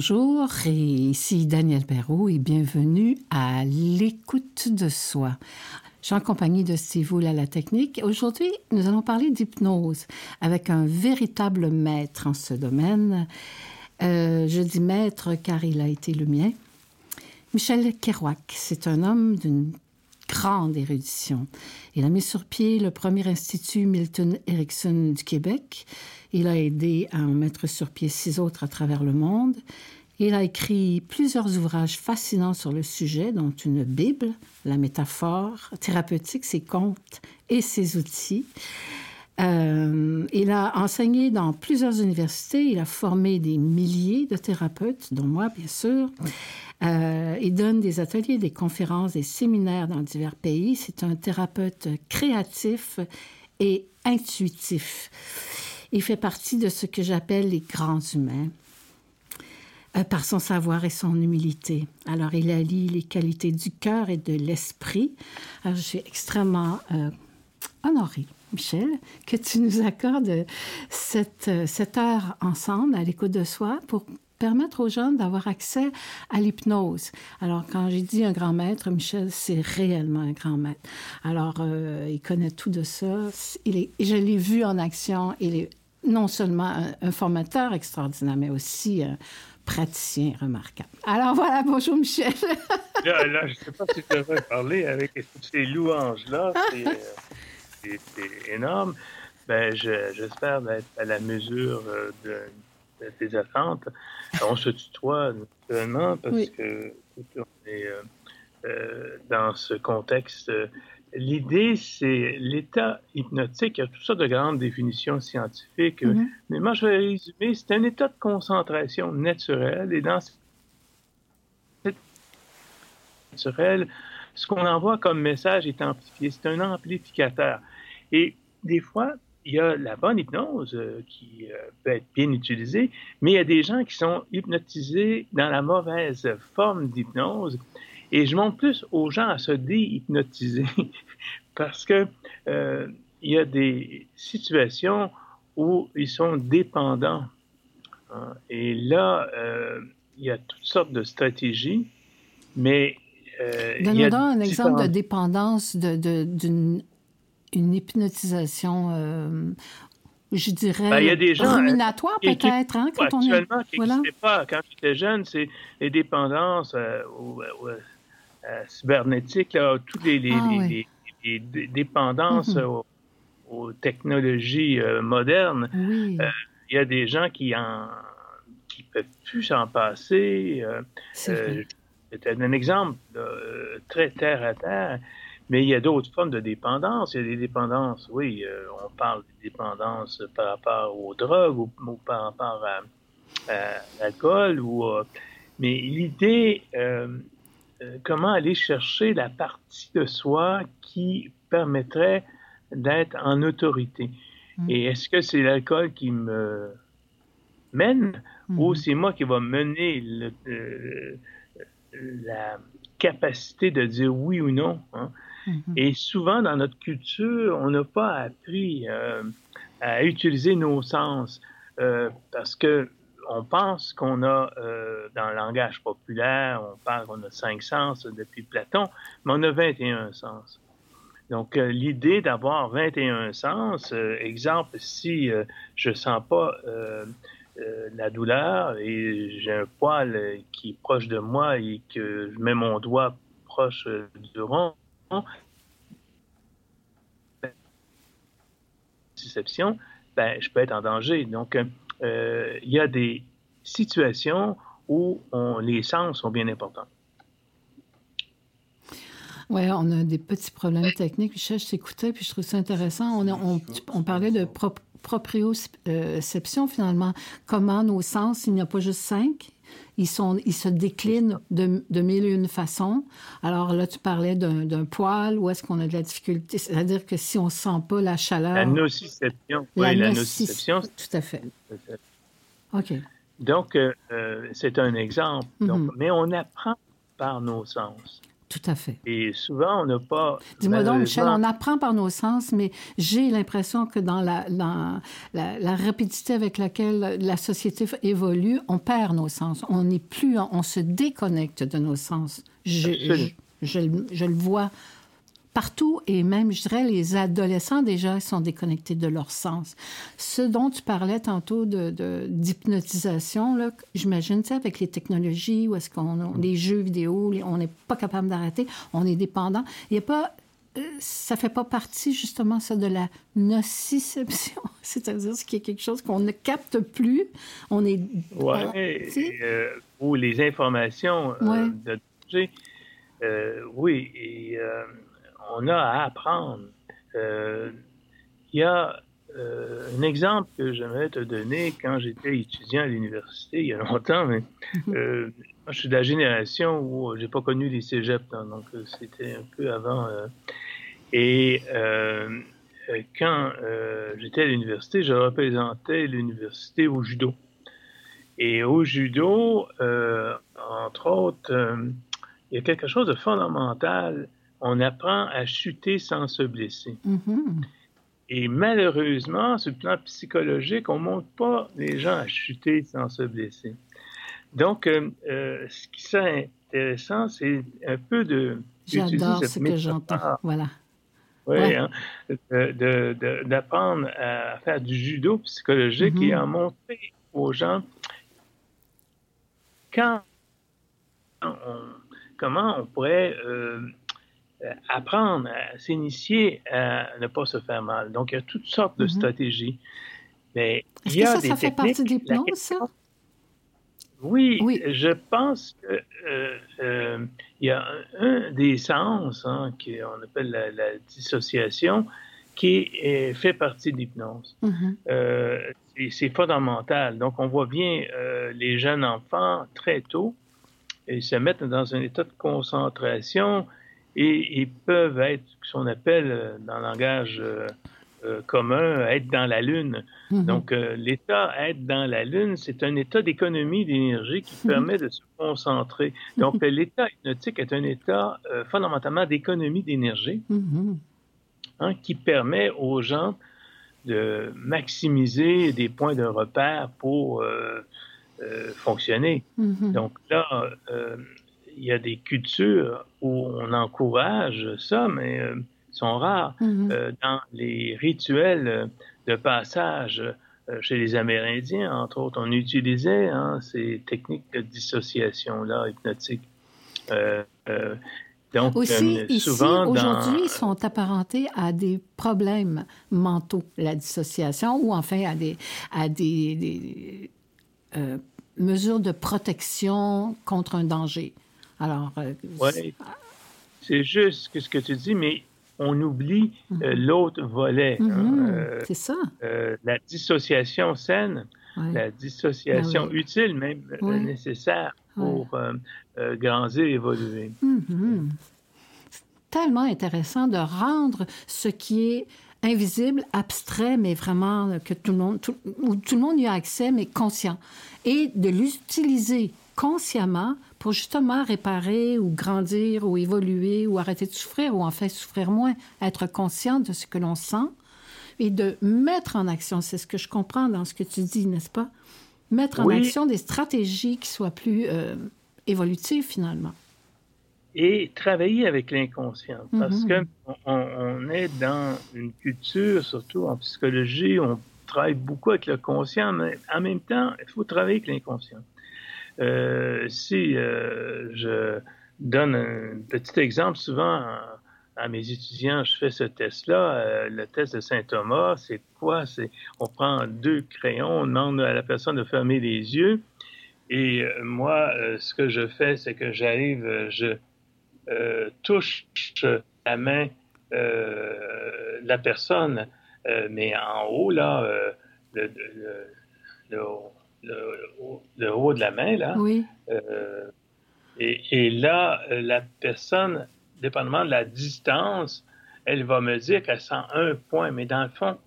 Bonjour, ici Daniel Perrault et bienvenue à l'écoute de soi. Je suis en compagnie de Steve à la technique. Aujourd'hui, nous allons parler d'hypnose avec un véritable maître en ce domaine. Euh, je dis maître car il a été le mien. Michel Kerouac, c'est un homme d'une grande érudition. Il a mis sur pied le premier institut Milton Erickson du Québec. Il a aidé à en mettre sur pied six autres à travers le monde. Il a écrit plusieurs ouvrages fascinants sur le sujet, dont une Bible, la métaphore thérapeutique, ses contes et ses outils. Euh, il a enseigné dans plusieurs universités, il a formé des milliers de thérapeutes, dont moi, bien sûr. Euh, il donne des ateliers, des conférences, des séminaires dans divers pays. C'est un thérapeute créatif et intuitif. Il fait partie de ce que j'appelle les grands humains. Euh, par son savoir et son humilité. Alors, il allie les qualités du cœur et de l'esprit. Alors, je suis extrêmement euh, honorée, Michel, que tu nous accordes cette, euh, cette heure ensemble à l'écoute de soi pour permettre aux jeunes d'avoir accès à l'hypnose. Alors, quand j'ai dit un grand maître, Michel, c'est réellement un grand maître. Alors, il connaît tout de ça. Il est, je l'ai vu en action. Il est non seulement un, formateur extraordinaire, mais aussi un praticien remarquable. Alors voilà, bonjour Michel. là, je ne sais pas si tu devrais parler avec ces louanges-là. C'est euh, énorme. Ben, J'espère être à la mesure euh, de, tes attentes. On se tutoie naturellement parce que on est euh, dans ce contexte L'idée, c'est l'état hypnotique. Il y a toutes sortes de grandes définitions scientifiques. Mm-hmm. Mais moi, je vais résumer. C'est un état de concentration naturelle. Et dans cet état naturel, ce qu'on envoie comme message est amplifié. C'est un amplificateur. Et des fois, il y a la bonne hypnose euh, qui euh, peut être bien utilisée, mais il y a des gens qui sont hypnotisés dans la mauvaise forme d'hypnose et je montre plus aux gens à se déhypnotiser parce que euh, il y a des situations où ils sont dépendants. Hein. Et là, il y a toutes sortes de stratégies, mais Donne-nous un exemple de dépendance d'une une hypnotisation euh, je dirais, ben, il y a des gens, ruminatoire peut-être, hein, quand on est... Voilà. pas. Quand j'étais jeune, c'est les dépendances euh, cybernétique, toutes les, ah, dépendances aux, technologies euh, modernes, euh, il y a des gens qui en qui peuvent plus s'en passer. C'est un exemple très terre à terre. Mais il y a d'autres formes de dépendance. Il y a des dépendances, oui, on parle des dépendances par rapport aux drogues ou, par rapport à, l'alcool. Ou, mais l'idée, euh, comment aller chercher la partie de soi qui permettrait d'être en autorité. Mm. Et est-ce que c'est l'alcool qui me mène ou mm-hmm. c'est moi qui va mener euh, la capacité de dire oui ou non? Hein? Mm-hmm. Et souvent, dans notre culture, on n'a pas appris euh, à utiliser nos sens parce que on pense qu'on a, euh, dans le langage populaire, on parle qu'on a cinq sens depuis Platon, mais on a 21 sens. Donc, euh, l'idée d'avoir 21 sens, euh, exemple, si je sens pas la douleur et j'ai un poil qui est proche de moi et que je mets mon doigt proche du rond, ben, je peux être en danger. Donc, euh, il y a des situations où les sens sont bien importants. Oui, on a des petits problèmes techniques. Je, je t'écoutais, puis je trouve ça intéressant. On, on, parlait de proprioception, finalement. Comment nos sens, il n'y a pas juste cinq, ils, sont, ils se déclinent de, de mille et une façons. Alors là, tu parlais d'un poil, où est-ce qu'on a de la difficulté? C'est-à-dire que si on ne sent pas la chaleur... La nociception. oui, la nociception. Tout à fait. OK. Donc, euh, euh, c'est un exemple. Mm-hmm. mais on apprend par nos sens. Tout à fait. Et souvent, on n'a pas. Dis-moi donc, Michel, on apprend par nos sens, mais j'ai l'impression que dans la, la, rapidité avec laquelle la société évolue, on perd nos sens. On n'est plus, on se déconnecte de nos sens. Je, je, je, le vois partout et même, je dirais, les adolescents déjà sont déconnectés de leur sens. Ce dont tu parlais tantôt de, d'hypnotisation, là, j'imagine, tu avec les technologies, où est-ce qu'on les jeux vidéo, on n'est pas capable d'arrêter, on est dépendant. Il n'y a pas euh, ça fait pas partie justement ça de la nociception, c'est-à-dire ce qui est quelque chose qu'on ne capte plus, on est ouais, euh, ou les informations euh, de oui et on a à apprendre. Euh, il y a euh, un exemple que j'aimerais te donner quand j'étais étudiant à l'université il y a longtemps, mais euh, moi, je suis de la génération où j'ai pas connu les cégeps, hein, donc c'était un peu avant. et quand j'étais à l'université, je représentais l'université au judo. Et au judo, entre autres, il y a quelque chose de fondamental on apprend à chuter sans se blesser. Mm-hmm. Et malheureusement, sur le plan psychologique, on ne montre pas les gens à chuter sans se blesser. Donc, euh, euh, ce qui serait intéressant, c'est un peu de... J'adore ce que j'entends, voilà. Oui, hein, d'apprendre à faire du judo psychologique et à mm-hmm. montrer aux gens quand comment on pourrait euh, euh, apprendre à s'initier à ne pas se faire mal. Donc, il y a toutes sortes de mhm. stratégies. Mais il y a ça, des ça fait partie de l'hypnose, ça? Oui, je pense qu'il euh, euh, y a un, des sens hein, qu'on appelle la, dissociation qui est, fait partie de l'hypnose. Mhm. c'est fondamental. Donc, on voit bien les jeunes enfants très tôt, ils se mettent dans un état de concentration et ils peuvent être ce qu'on appelle euh, dans le langage euh, euh, commun être dans la Lune. Mm-hmm. Donc, l'état être dans la Lune, c'est un état d'économie d'énergie qui mm-hmm. permet de se concentrer. Donc, mm-hmm. l'état hypnotique est un état fondamentalement d'économie d'énergie hein, qui permet aux gens de maximiser des points de repère pour fonctionner. Donc là, il y a des cultures où on encourage ça, mais euh, sont rares. Mm-hmm. Euh, dans les rituels de passage euh, chez les Amérindiens, entre autres, on utilisait hein, ces techniques de dissociation-là hypnotique. donc, Aussi, ici, aujourd'hui, ils sont apparentés à des problèmes mentaux, la dissociation, ou enfin à des, à des, mesures de protection contre un danger. Alors, euh, c'est juste ce que tu dis, mais on oublie euh, mhm. l'autre volet. Hein, mhm. euh, c'est ça. la dissociation saine, la dissociation ben utile, même nécessaire pour grandir et évoluer. C'est tellement intéressant de rendre ce qui est invisible, abstrait, mais vraiment que tout le monde, où tout le monde y a accès, mais conscient, et de l'utiliser consciemment pour justement réparer ou grandir ou évoluer ou arrêter de souffrir ou en fait souffrir moins, être conscient de ce que l'on sent et de mettre en action, c'est ce que je comprends dans ce que tu dis, n'est-ce pas? Mettre en action des stratégies qui soient plus euh, évolutives finalement. Et travailler avec l'inconscient, parce mm-hmm. qu'on on est dans une culture, surtout en psychologie, on travaille beaucoup avec le conscient, mais en même temps, il faut travailler avec l'inconscient. Euh, si euh, je donne un petit exemple, souvent à, mes étudiants, je fais ce test-là, euh, le test de Saint-Thomas, c'est quoi? C'est on prend deux crayons, on demande à la personne de fermer les yeux, et moi, ce que je fais, c'est que j'arrive, je touche la main de la personne, mais en haut, là, le, le, le, haut de la main, là. Oui. Euh, et, là, la personne, dépendamment de la distance, elle va me dire qu'elle sent un point, mais dans le fond,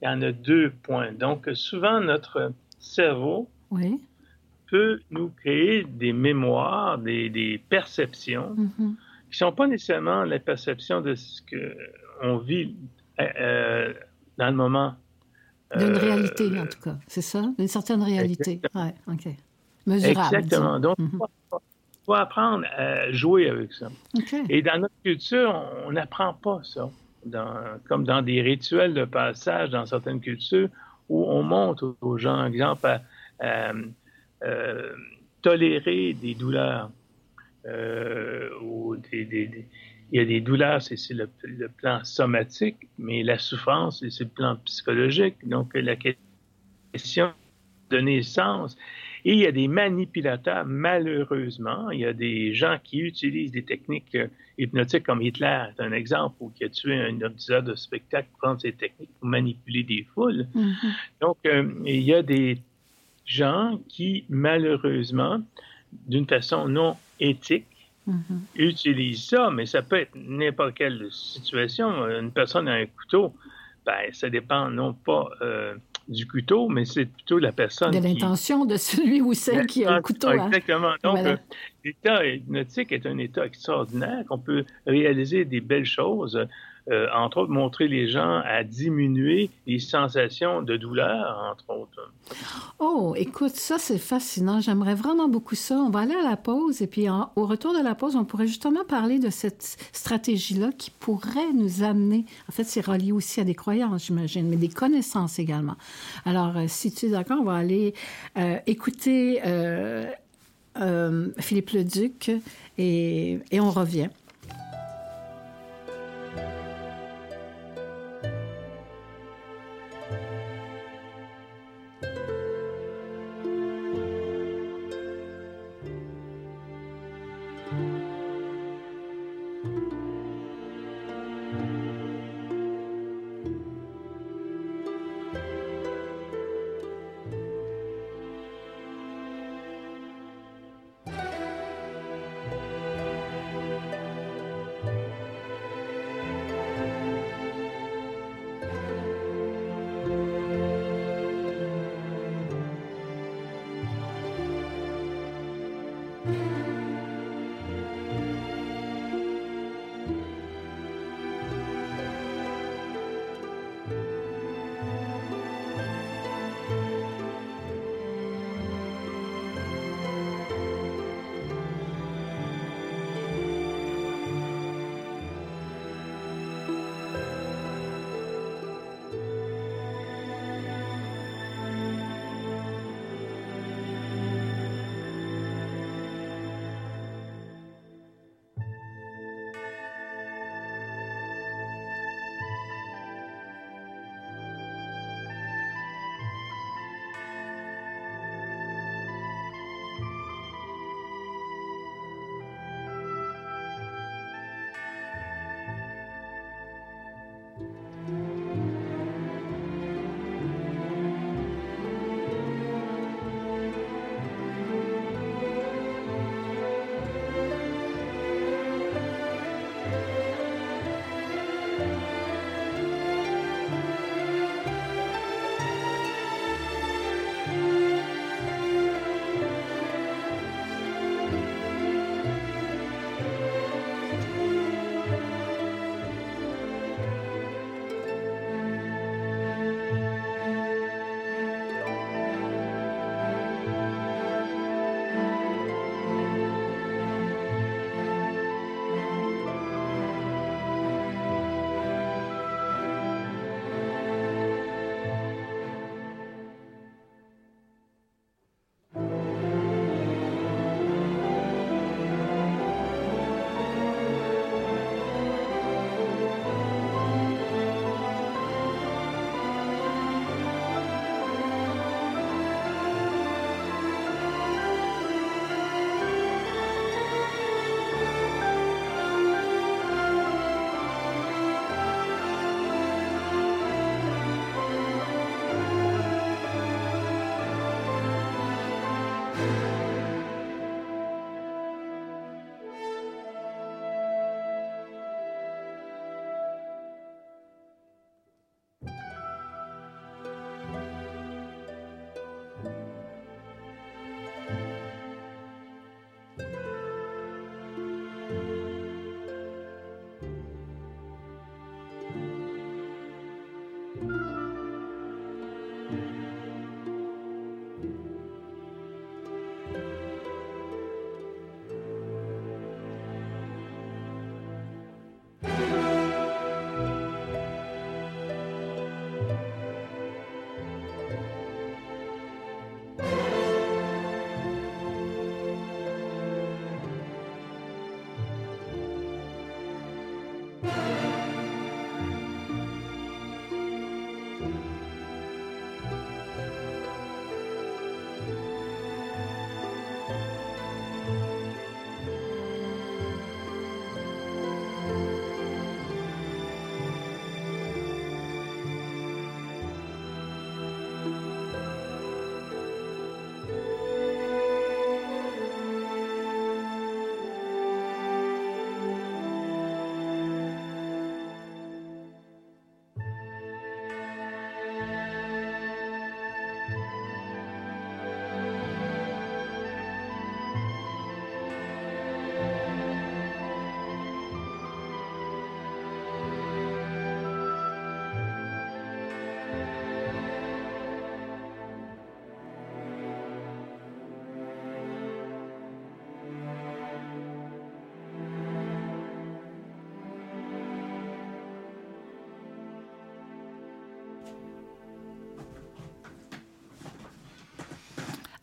il y en a deux points. Donc, souvent, notre cerveau peut nous créer des mémoires, des, perceptions mm-hmm. qui qui ne sont pas nécessairement la perception de ce qu'on vit euh, dans le moment. D'une réalité, en tout cas, c'est ça? D'une certaine réalité. Oui, OK. Mesurable. Exactement. Donc, il mm-hmm. faut, apprendre à jouer avec ça. Et dans notre culture, on n'apprend pas ça. comme dans des rituels de passage dans certaines cultures où on montre aux gens, exemple, à, euh, tolérer des douleurs euh, ou des, il y a des douleurs, c'est le, le, plan somatique, mais la souffrance, c'est le plan psychologique. Donc, la question de naissance. Et il y a des manipulateurs, malheureusement. Il y a des gens qui utilisent des techniques euh, hypnotiques comme Hitler, est un exemple, ou qui a tué un auditeur de spectacle pour prendre ces techniques pour manipuler des foules. Mm-hmm. Donc, euh, il y a des gens qui, malheureusement, d'une façon non éthique, mm-hmm. utilisent ça, mais ça peut être n'importe quelle situation. Une personne a un couteau, ben, ça dépend non pas euh, du couteau, mais c'est plutôt la personne. De l'intention de celui ou celle qui a le couteau. Hein. Exactement. Donc, euh, l'état hypnotique est un état extraordinaire qu'on peut réaliser des belles choses. Euh, entre autres, montrer les gens à diminuer les sensations de douleur, entre autres. Oh, écoute, ça, c'est fascinant. J'aimerais vraiment beaucoup ça. On va aller à la pause et puis au retour de la pause, on pourrait justement parler de cette stratégie-là qui pourrait nous amener, en fait, c'est relié aussi à des croyances, j'imagine, mais des connaissances également. Alors, euh, si tu es d'accord, on va aller euh, écouter Philippe Leduc et, et on revient.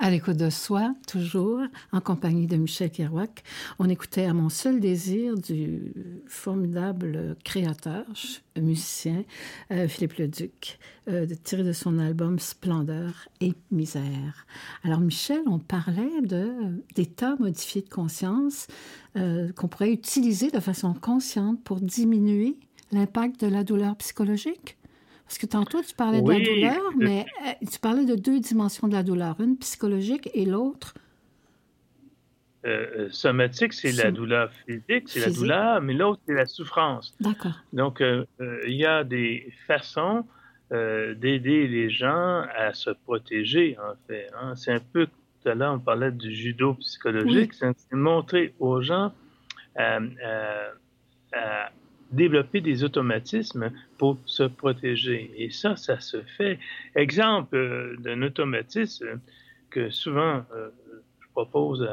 À l'écoute de soi, toujours, en compagnie de Michel Kerouac. On écoutait à mon seul désir du formidable créateur, musicien, euh, Philippe Leduc, euh, tiré de son album Splendeur et Misère. Alors, Michel, on parlait d'états modifiés de conscience euh, qu'on pourrait utiliser de façon consciente pour diminuer l'impact de la douleur psychologique? Parce que tantôt, tu parlais de la douleur, mais euh, tu parlais de deux dimensions de la douleur, une psychologique et l'autre. Euh, euh, somatique, c'est la douleur physique, c'est la douleur, mais l'autre, c'est la souffrance. D'accord. Donc, il y a des façons d'aider les gens à se protéger, en fait. Hein. C'est un peu, tout à l'heure, on parlait du judo psychologique, c'est montrer aux gens à développer des automatismes pour se protéger. Et ça, ça se fait. Exemple euh, d'un automatisme que souvent euh, je propose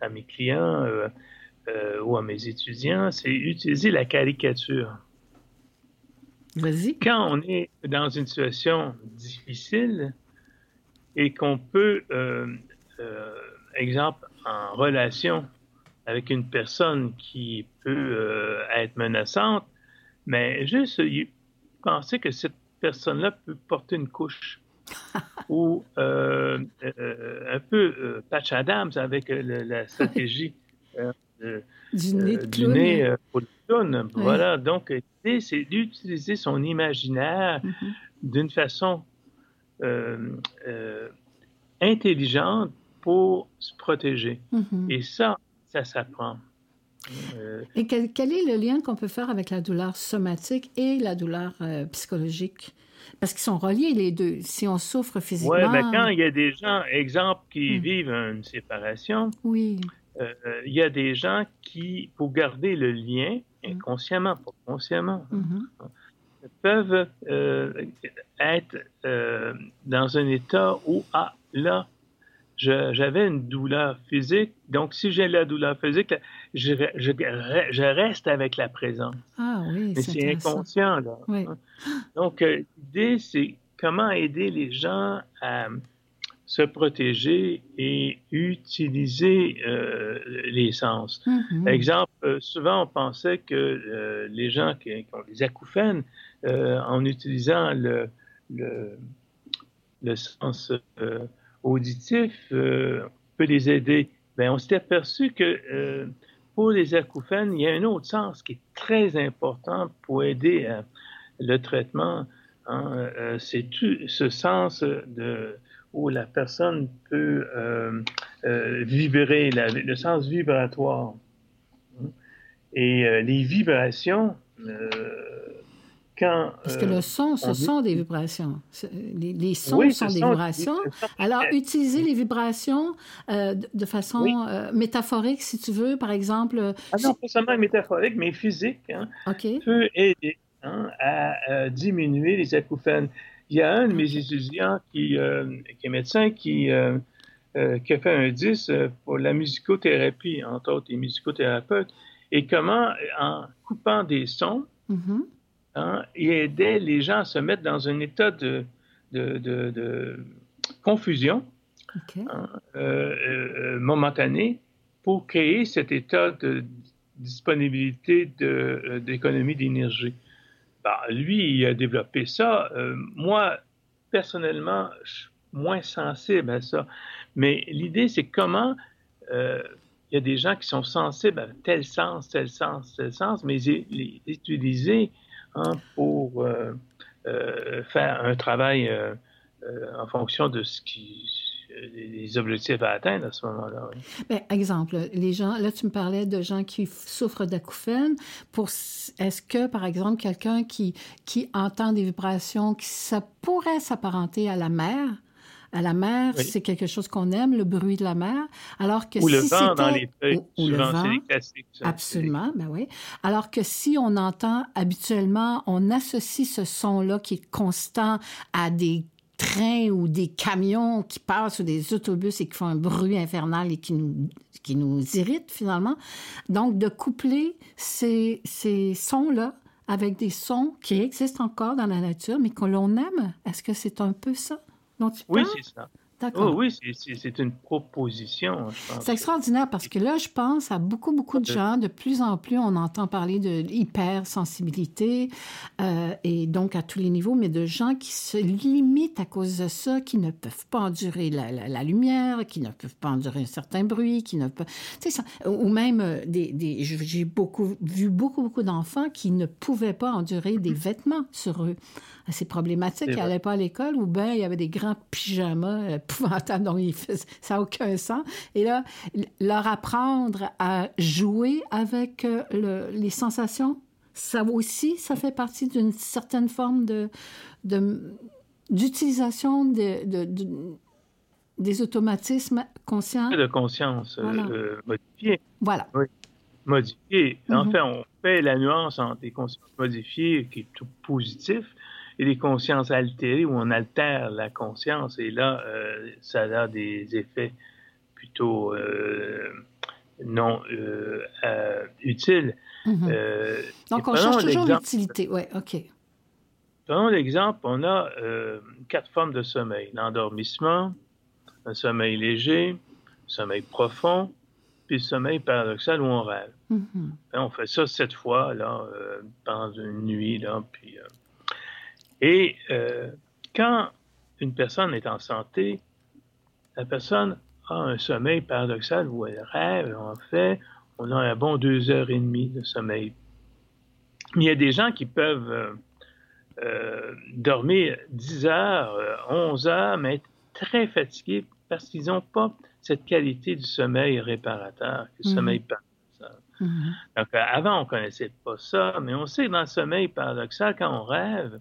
à, mes clients euh, ou à mes étudiants, c'est utiliser la caricature. Vas-y. Quand on est dans une situation difficile et qu'on peut, exemple, en relation avec une personne qui peut euh, être menaçante, mais juste penser que cette personne-là peut porter une couche? ou euh, euh, un peu Patch Adams avec la stratégie du nez, du nez pour le clown. Voilà, donc l'idée, c'est d'utiliser son imaginaire mm-hmm. d'une façon intelligente pour se protéger. Mm-hmm. Et ça, ça s'apprend. Euh, et quel, est le lien qu'on peut faire avec la douleur somatique et la douleur euh, psychologique? Parce qu'ils sont reliés, les deux. Si on souffre physiquement... Oui, mais quand il y a des gens, exemple, qui hmm. vivent une séparation, oui. Euh, il y a des gens qui, pour garder le lien, hmm. inconsciemment, pas consciemment, mm-hmm. peuvent être dans un état où, ah, là, j'avais une douleur physique. Donc, si j'ai la douleur physique, je, je, reste avec la présence. Ah oui, Mais c'est inconscient, là. Oui. Donc, euh, l'idée, c'est comment aider les gens à se protéger et utiliser euh, les sens. Mm-hmm. Exemple, euh, souvent on pensait que les gens qui, ont des acouphènes, en utilisant le, le, le sens auditif euh, peut les aider. Bien, on s'est aperçu que euh, pour les acouphènes, il y a un autre sens qui est très important pour aider euh, le traitement. Hein, c'est ce sens de, où la personne peut vibrer, le sens vibratoire? Et les vibrations parce que le euh, son, ce sont des vibrations. Les, sons sont des vibrations. Alors, utiliser les vibrations euh, de façon euh, métaphorique, si tu veux, par exemple. Ah non, pas seulement métaphorique, mais physique, hein, peut aider hein, à, diminuer les acouphènes. Il y a un de mes étudiants qui, qui est médecin qui, qui a fait un 10 pour la musicothérapie, entre autres, les musicothérapeutes, et comment, en coupant des sons, mm-hmm. Hein, il aidait les gens à se mettre dans un état de, de, confusion hein, euh, euh, momentanée pour créer cet état de disponibilité euh, d'économie d'énergie. Bah, lui, il a développé ça. moi, personnellement, je suis moins sensible à ça. Mais l'idée, c'est comment il y a des gens qui sont sensibles à tel sens, tel sens, tel sens, mais les utiliser Hein, pour euh, euh, faire un travail euh, en fonction de ce qui objectifs à atteindre à ce moment-là. Ben, exemple, les gens, là, tu me parlais de gens qui souffrent d'acouphènes. Est-ce que, par exemple, quelqu'un qui, qui entend des vibrations, qui ça pourrait s'apparenter à la mer, à la mer, c'est quelque chose qu'on aime, le bruit de la mer. Alors que ou si le vent dans les feuilles, ou, le vent, absolument, ben oui. Alors que si on entend habituellement, on associe ce son-là qui est constant à des trains ou des camions qui passent ou des autobus et qui font un bruit infernal et qui nous, qui nous irritent finalement. Donc, de coupler ces, ces sons-là avec des sons qui existent encore dans la nature, mais que l'on aime, est-ce que c'est un peu ça? Oui, c'est ça. Oh, oui, c'est une proposition, C'est extraordinaire parce que là, je pense à beaucoup, beaucoup de gens. De plus en plus, on entend parler de hypersensibilité euh, et donc à tous les niveaux, mais de gens qui se limitent à cause de ça, qui ne peuvent pas endurer la, lumière, qui ne peuvent pas endurer un certain bruit, qui ne peuvent... Ça, ou même, euh, des, des j'ai beaucoup, vu beaucoup, beaucoup d'enfants qui ne pouvaient pas endurer des vêtements sur eux. Assez problématique. Ils n'allaient pas à l'école ou bien il y avait des grands pyjamas épouvantables dont ça n'a aucun sens. Et là, leur apprendre à jouer avec euh, les sensations, ça aussi, ça fait partie d'une certaine forme de, d'utilisation de, des automatismes conscients. De conscience euh, modifiée. Voilà. Oui. Modifiée. En mm-hmm. fait, on fait la nuance entre des consciences modifiées, qui est tout positif, et des consciences altérées où on altère la conscience et là, euh, ça a des effets plutôt euh, non euh, utiles. Mm-hmm. Donc, on cherche toujours l'utilité. Oui, OK. Prenons l'exemple, on a quatre formes de sommeil. L'endormissement, un sommeil léger, sommeil profond, puis le sommeil paradoxal où on rêve. Mm-hmm. On fait ça sept fois là, pendant une nuit, là, puis et euh, quand une personne est en santé, la personne a un sommeil paradoxal où elle rêve, en fait, on a un bon deux heures et demie de sommeil. Mais il y a des gens qui peuvent euh, euh, dormir 10 heures, 11 heures, mais être très fatigués parce qu'ils n'ont pas cette qualité du sommeil réparateur, le mhm. sommeil paradoxal. Mhm. Donc, avant, on ne connaissait pas ça, mais on sait que dans le sommeil paradoxal, quand on rêve,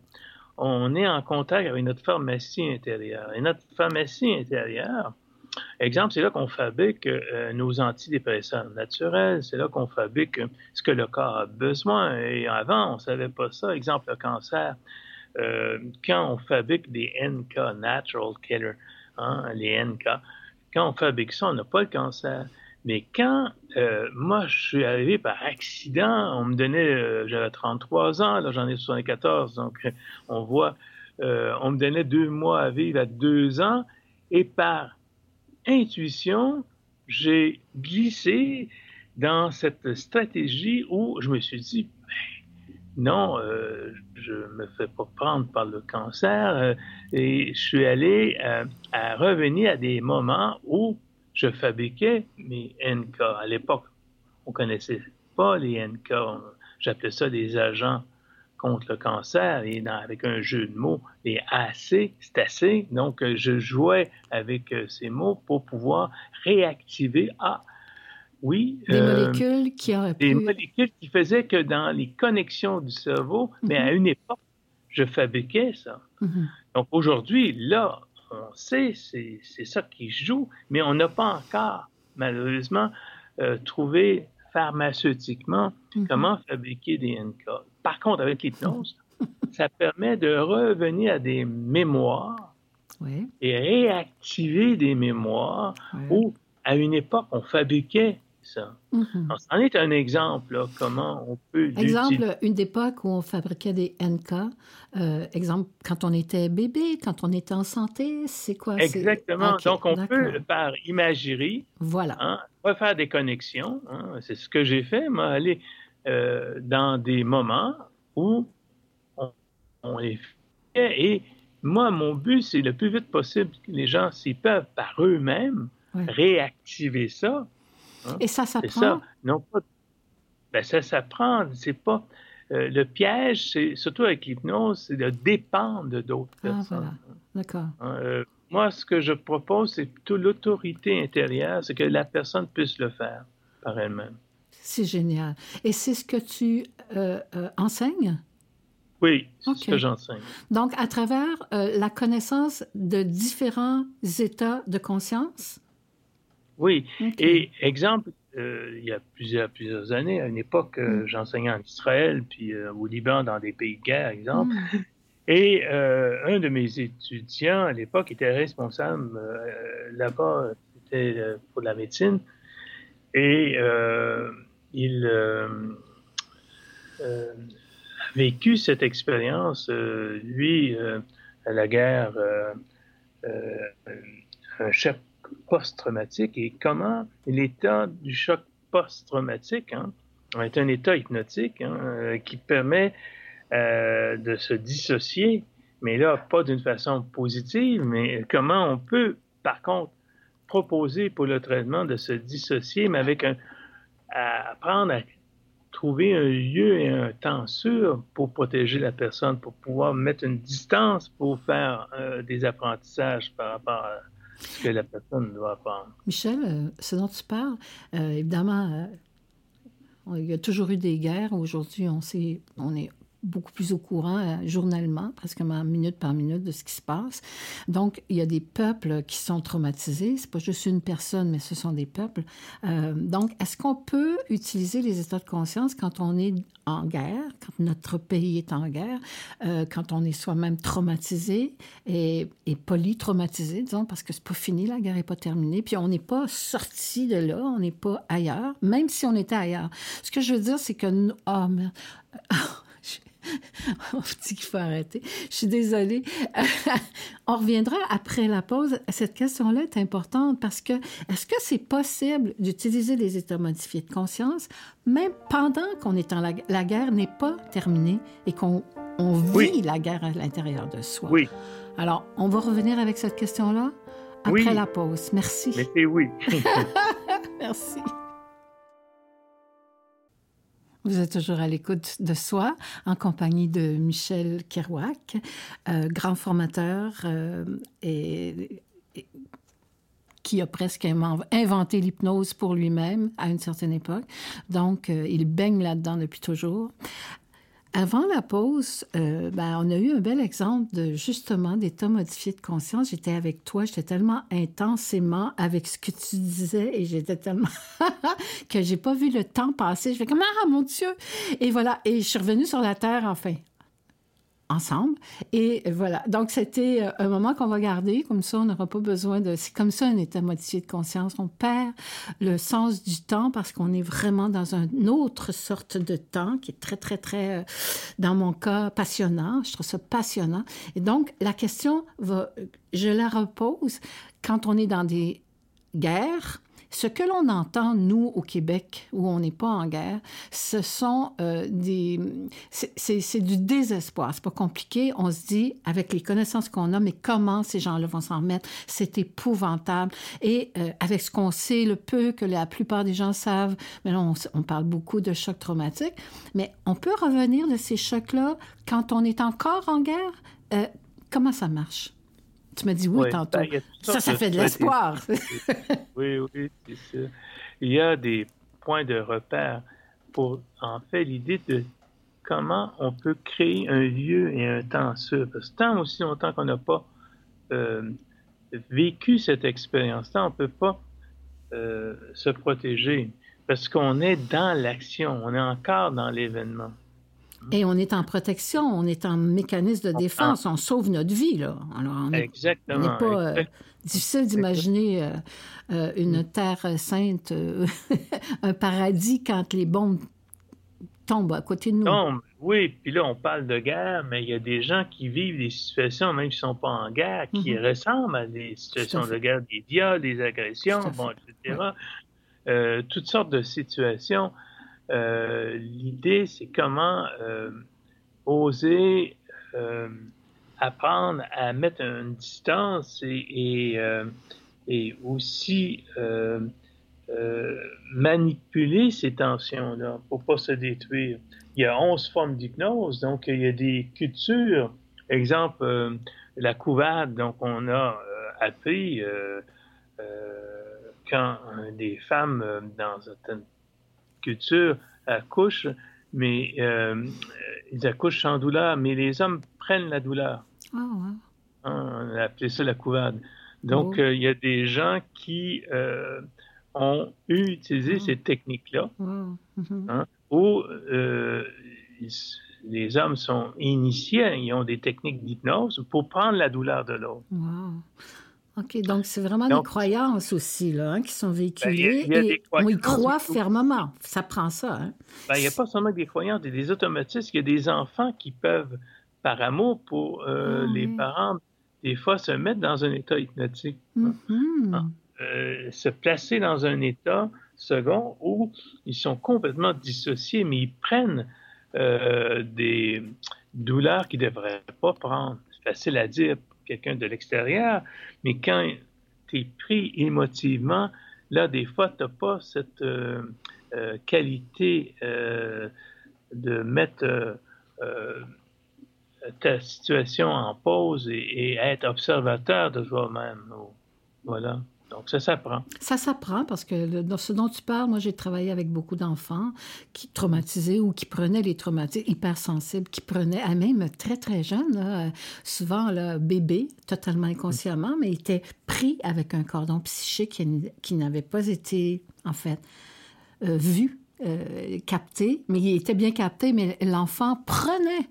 on est en contact avec notre pharmacie intérieure. Et notre pharmacie intérieure, exemple, c'est là qu'on fabrique euh, nos antidépresseurs naturels, c'est là qu'on fabrique ce que le corps a besoin. Et avant, on ne savait pas ça. Exemple, le cancer. Euh, quand on fabrique des NK, Natural Killer, hein, les NK, quand on fabrique ça, on n'a pas le cancer. Mais quand euh, moi, je suis arrivé par accident, on me donnait, euh, j'avais 33 ans, là j'en ai 74, donc euh, on voit, on me donnait deux mois à vivre à deux ans, et par intuition, j'ai glissé dans cette stratégie où je me suis dit, ben, non, je me fais pas prendre par le cancer, et je suis allé à revenir à des moments où je fabriquais mes NK. À l'époque, on connaissait pas les NK. J'appelais ça des agents contre le cancer et avec un jeu de mots, les AC, c'est assez. Donc, je jouais avec euh, ces mots pour pouvoir réactiver, ah, oui. Des euh, molécules qui auraient pu... Des molécules qui faisaient que dans les connexions du cerveau, mais à mhm. une époque, je fabriquais ça. Mhm. Donc, aujourd'hui, là, on sait, c'est ça qui joue, mais on n'a pas encore, malheureusement, euh, trouvé pharmaceutiquement mhm. comment fabriquer des NK. Par contre, avec l'hypnose, ça permet de revenir à des mémoires et réactiver des mémoires où, à une époque, on fabriquait ça. Mm est un exemple, comment on peut... Exemple, une époque où on fabriquait des NK. Euh, exemple, quand on était bébé, quand on était en santé, c'est quoi? Exactement. Donc, on peut, par imagerie, voilà. Hein, refaire des connexions. Hein. c'est ce que j'ai fait, moi, aller euh, dans des moments où on, les fait. Et moi, mon but, c'est le plus vite possible que les gens, s'ils peuvent par eux-mêmes, réactiver ça, Hein? Et ça s'apprend? Ça. Non, pas... Ben, ça s'apprend. C'est pas... Euh, le piège, c'est surtout avec l'hypnose, c'est de dépendre d'autres ah, personnes. D'accord. Euh, moi, ce que je propose, c'est plutôt l'autorité intérieure, c'est que la personne puisse le faire par elle-même. C'est génial. Et c'est ce que tu euh, enseignes? Oui, c'est ce que j'enseigne. Donc, à travers la connaissance de différents états de conscience? Oui. Et exemple, euh, il y a plusieurs, plusieurs années, à une époque, euh, mm. j'enseignais en Israël, puis euh, au Liban, dans des pays de guerre, exemple. Mm. Et un de mes étudiants à l'époque était responsable là-bas, c'était pour la médecine. Et il a vécu cette expérience, lui, à la guerre un choc post-traumatique et comment l'état du choc post-traumatique hein, est un état hypnotique hein, euh, qui permet euh, de se dissocier, mais là, pas d'une façon positive, mais comment on peut, par contre, proposer pour le traitement de se dissocier, mais avec un, apprendre à trouver un lieu et un temps sûr pour protéger la personne, pour pouvoir mettre une distance pour faire euh, des apprentissages par rapport à ce que la personne doit apprendre. Michel, euh, ce dont tu parles, euh, évidemment, il y a toujours eu des guerres. Aujourd'hui, on, on est beaucoup plus au courant euh, journellement, presque minute par minute de ce qui se passe. Donc, il y a des peuples qui sont traumatisés. C'est pas juste une personne, mais ce sont des peuples. Euh, donc, est-ce qu'on peut utiliser les états de conscience quand on est en guerre, quand notre pays est en guerre, euh, quand on est soi-même traumatisé et, polytraumatisé, disons, parce que c'est pas fini, la guerre est pas terminée, puis on n'est pas sorti de là, on n'est pas ailleurs, même si on était ailleurs. Ce que je veux dire, c'est que... Oh, merde. On dit qu'il faut arrêter. Je suis désolée. On reviendra après la pause. Cette question-là est importante parce que est-ce que c'est possible d'utiliser des états modifiés de conscience même pendant qu'on est en la, la guerre n'est pas terminée et qu'on on vit la guerre à l'intérieur de soi? Oui. Alors, on va revenir avec cette question-là après la pause. Merci. Mais oui. Merci. Vous êtes toujours à l'écoute de soi, en compagnie de Michel Kerouac, euh, grand formateur euh, et, qui a presque inventé l'hypnose pour lui-même à une certaine époque. Donc, euh, il baigne là-dedans depuis toujours. Avant la pause, euh, ben, on a eu un bel exemple de justement d'état modifié de conscience. J'étais avec toi, j'étais tellement intensément avec ce que tu disais et j'étais tellement que j'ai pas vu le temps passer. Je fais comme ah mon Dieu et voilà et je suis revenue sur la terre enfin ensemble. Et voilà. Donc, c'était euh, un moment qu'on va garder. Comme ça, on n'aura pas besoin de... C'est comme ça un état modifié de conscience. On perd le sens du temps parce qu'on est vraiment dans une autre sorte de temps qui est très, très, très, euh, dans mon cas, passionnant. Je trouve ça passionnant. Et donc, la question va... Je la repose quand on est dans des guerres, ce que l'on entend, nous, au Québec, où on n'est pas en guerre, ce sont euh, des... C'est du désespoir. C'est pas compliqué. On se dit, avec les connaissances qu'on a, mais comment ces gens-là vont s'en remettre? C'est épouvantable. Et euh, avec ce qu'on sait, le peu que la plupart des gens savent, mais là, on, parle beaucoup de chocs traumatiques, mais on peut revenir de ces chocs-là quand on est encore en guerre? Euh, comment ça marche? Tu m'as dit oui, tantôt. Ben, ça, ça fait de l'espoir. oui, oui, c'est ça. Il y a des points de repère pour, en fait, l'idée de comment on peut créer un lieu et un temps sûr. Parce que tant aussi longtemps qu'on n'a pas euh, vécu cette expérience-là, on ne peut pas euh, se protéger parce qu'on est dans l'action, on est encore dans l'événement. Et on est en protection, on est en mécanisme de défense, on sauve notre vie, là. Alors, on n'est pas euh, difficile d'imaginer euh, euh, une terre sainte, un paradis quand les bombes tombent à côté de nous. Tombent, oui. Puis là, on parle de guerre, mais il y a des gens qui vivent des situations, même s'ils ne sont pas en guerre, qui mhm. ressemblent à des situations de guerre, des viols, des agressions, bon, etc. toutes sortes de situations. Euh, l'idée, c'est comment euh, oser euh, apprendre à mettre une distance et, et, aussi manipuler ces tensions-là pour pas se détruire. Il y a 11 formes d'hypnose, donc il y a des cultures. Exemple, la couvade, donc on a appris quand des femmes dans certaines culture accouchent, mais euh, ils accouchent sans douleur, mais les hommes prennent la douleur. Oh, on a appelé ça la couvade. Donc, oh. euh, il y a des gens qui euh, ont utilisé oh. ces techniques-là, mm-hmm. hein, où les hommes sont initiés, ils ont des techniques d'hypnose pour prendre la douleur de l'autre. OK, donc c'est vraiment des croyances aussi là, hein, qui sont ben, véhiculées et on y croit fermement. Ça prend ça. Hein? Ben, il n'y a pas seulement des croyances, il y a des automatismes. Il y a des enfants qui peuvent, par amour pour euh, ah les parents, des fois se mettre dans un état hypnotique. Mm-hmm. Hein. Euh, se placer dans un état second où ils sont complètement dissociés, mais ils prennent euh, des douleurs qu'ils ne devraient pas prendre. C'est facile à dire quelqu'un de l'extérieur, mais quand tu es pris émotivement, là, des fois, tu n'as pas cette euh, qualité de mettre ta situation en pause et, être observateur de toi-même. Voilà. Donc, ça s'apprend. Ça s'apprend parce que dans ce dont tu parles, moi, j'ai travaillé avec beaucoup d'enfants qui traumatisaient ou qui prenaient les traumatismes hypersensibles, qui prenaient, à même très, très jeunes, souvent le bébé, totalement inconsciemment, mais étaient pris avec un cordon psychique qui, n'avait pas été, en fait, euh, vu euh, capté, mais il était bien capté, mais l'enfant prenait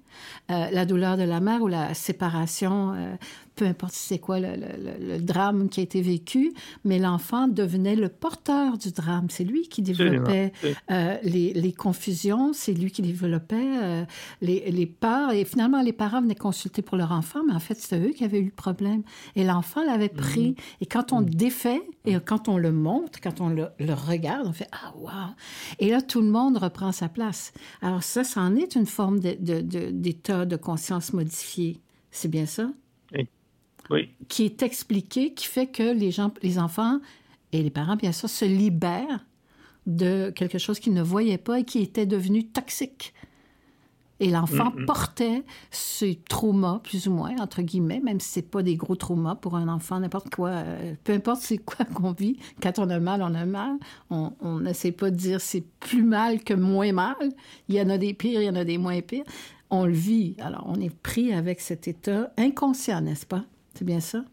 euh, la douleur de la mère ou la séparation euh, peu importe c'est quoi le, drame qui a été vécu, mais l'enfant devenait le porteur du drame. C'est lui qui développait euh, les, confusions, c'est lui qui développait euh, les, les, peurs. Et finalement, les parents venaient consulter pour leur enfant, mais en fait, c'était eux qui avaient eu le problème. Et l'enfant l'avait pris. Mhm. Et quand on défait, et quand on le montre, quand on le, regarde, on fait Ah, wow! Et là, tout le monde reprend sa place. Alors, ça, ça en est une forme d'état de, de, de conscience modifié. C'est bien ça? Qui est expliqué, qui fait que les, gens, les enfants et les parents, bien sûr, se libèrent de quelque chose qu'ils ne voyaient pas et qui était devenu toxique. Et l'enfant mm, portait ces traumas, plus ou moins, entre guillemets, même si c'est pas des gros traumas pour un enfant, n'importe quoi, euh, peu importe c'est quoi qu'on vit, quand on a mal, on a mal. On n'essaie pas de dire c'est plus mal que moins mal. Il y en a des pires, il y en a des moins pires. On le vit. Alors, on est pris avec cet état inconscient, n'est-ce pas? C'est bien ça?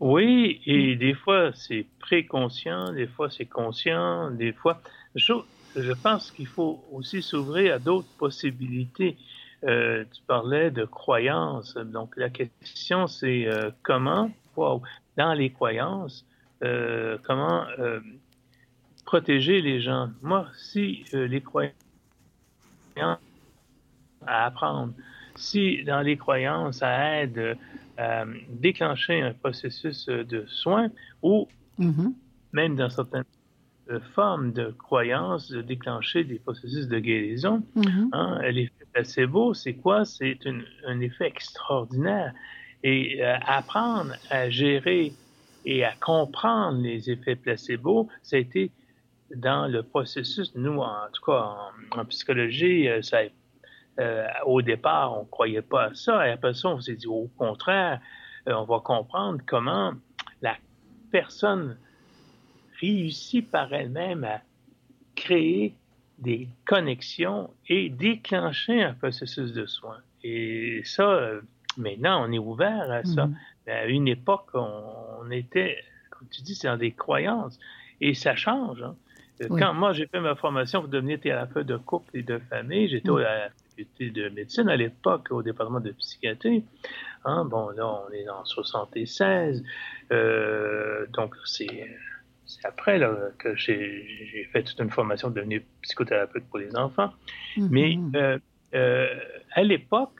Oui, et des fois c'est préconscient, des fois c'est conscient, des fois. Je, je pense qu'il faut aussi s'ouvrir à d'autres possibilités. Euh, tu parlais de croyances, donc la question c'est euh, comment, dans les croyances, euh, comment protéger les gens? Moi, si les croyances à apprendre, si dans les croyances ça aide euh, déclencher un processus de soins ou mm-hmm. même dans certaines euh, formes de croyances, de déclencher des processus de guérison. Mm-hmm. Hein, l'effet placebo, c'est quoi? C'est un effet extraordinaire. Et euh, apprendre à gérer et à comprendre les effets placebo, ça a été dans le processus, nous, en tout cas en, psychologie, ça a euh, au départ, on ne croyait pas à ça. Et après ça, on s'est dit au contraire, euh, on va comprendre comment la personne réussit par elle-même à créer des connexions et déclencher un processus de soins. Et ça, euh, maintenant, on est ouvert à ça. Mm-hmm. À une époque, on, était, comme tu dis, c'est dans des croyances. Et ça change. Hein. Quand moi, j'ai fait ma formation pour devenir thérapeute de couple et de famille, j'étais mm. De médecine à l'époque au département de psychiatrie. Hein, bon, là, on est en 76. Euh, donc, c'est après là, que j'ai fait toute une formation de devenir psychothérapeute pour les enfants. Mm-hmm. Mais euh, euh, à l'époque,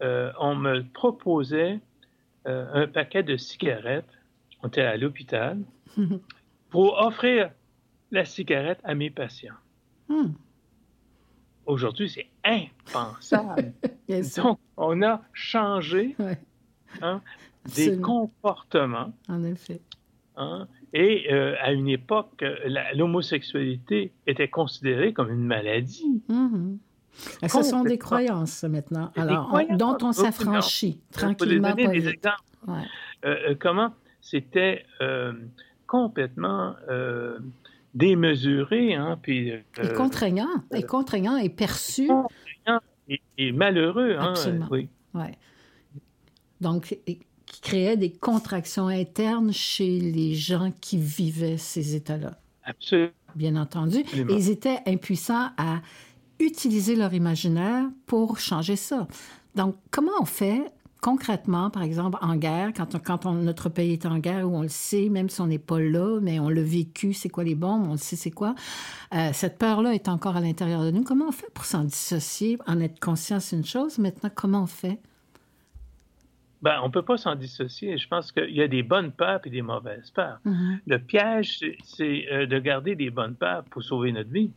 on me proposait un paquet de cigarettes. On était à l'hôpital pour offrir la cigarette à mes patients. Mm. Aujourd'hui, c'est impensable. Donc, on a changé hein, des comportements. En effet. Hein, et euh, à une époque, l'homosexualité était considérée comme une maladie. Mm-hmm. Ce sont des croyances maintenant, alors, dont on s'affranchit tranquillement. Pour des exemples. Euh, euh, comment c'était complètement démesuré, hein, puis... et euh, contraignant, et euh, contraignant et perçu. Contraignant et, malheureux, hein, Absolument. oui. Ouais. Donc, qui créait des contractions internes chez les gens qui vivaient ces états-là. Absolument. Bien entendu. Et ils étaient impuissants à utiliser leur imaginaire pour changer ça. Donc, comment on fait concrètement, par exemple, en guerre, quand, quand notre pays est en guerre, où on le sait, même si on n'est pas là, mais on l'a vécu, c'est quoi les bombes, on le sait, c'est quoi, euh, cette peur-là est encore à l'intérieur de nous. Comment on fait pour s'en dissocier, en être conscient, c'est une chose. Maintenant, comment on fait? Ben, on ne peut pas s'en dissocier. Je pense qu'il y a des bonnes peurs et des mauvaises peurs. Mm-hmm. Le piège, c'est euh, de garder des bonnes peurs pour sauver notre vie.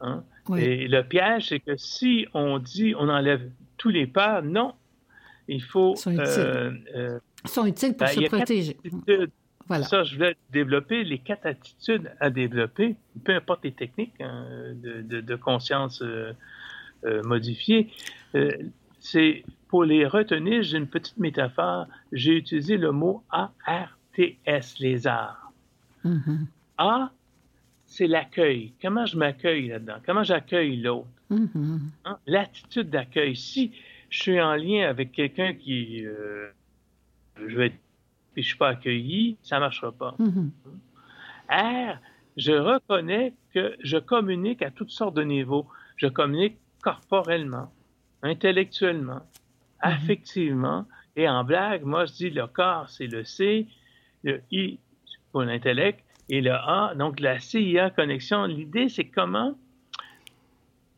Hein? Et le piège, c'est que si on dit on enlève tous les peurs, non. Il faut. Ils sont utiles, euh, euh, pour ben, se protéger. Voilà. Ça, je voulais développer les quatre attitudes à développer, peu importe les techniques hein, de, de, conscience modifiée. c'est pour les retenir, j'ai une petite métaphore. J'ai utilisé le mot A-R-T-S, les arts. Mm-hmm. A, c'est l'accueil. Comment je m'accueille là-dedans? Comment j'accueille l'autre? Mm-hmm. Hein? L'attitude d'accueil. Si je suis en lien avec quelqu'un qui. Euh, je vais et je suis pas accueilli, ça ne marchera pas. Mm-hmm. R, je reconnais que je communique à toutes sortes de niveaux. Je communique corporellement, intellectuellement, affectivement. Et en blague, moi, je dis le corps, c'est le C, le I pour l'intellect, et le A, donc la CIA connexion. L'idée, c'est comment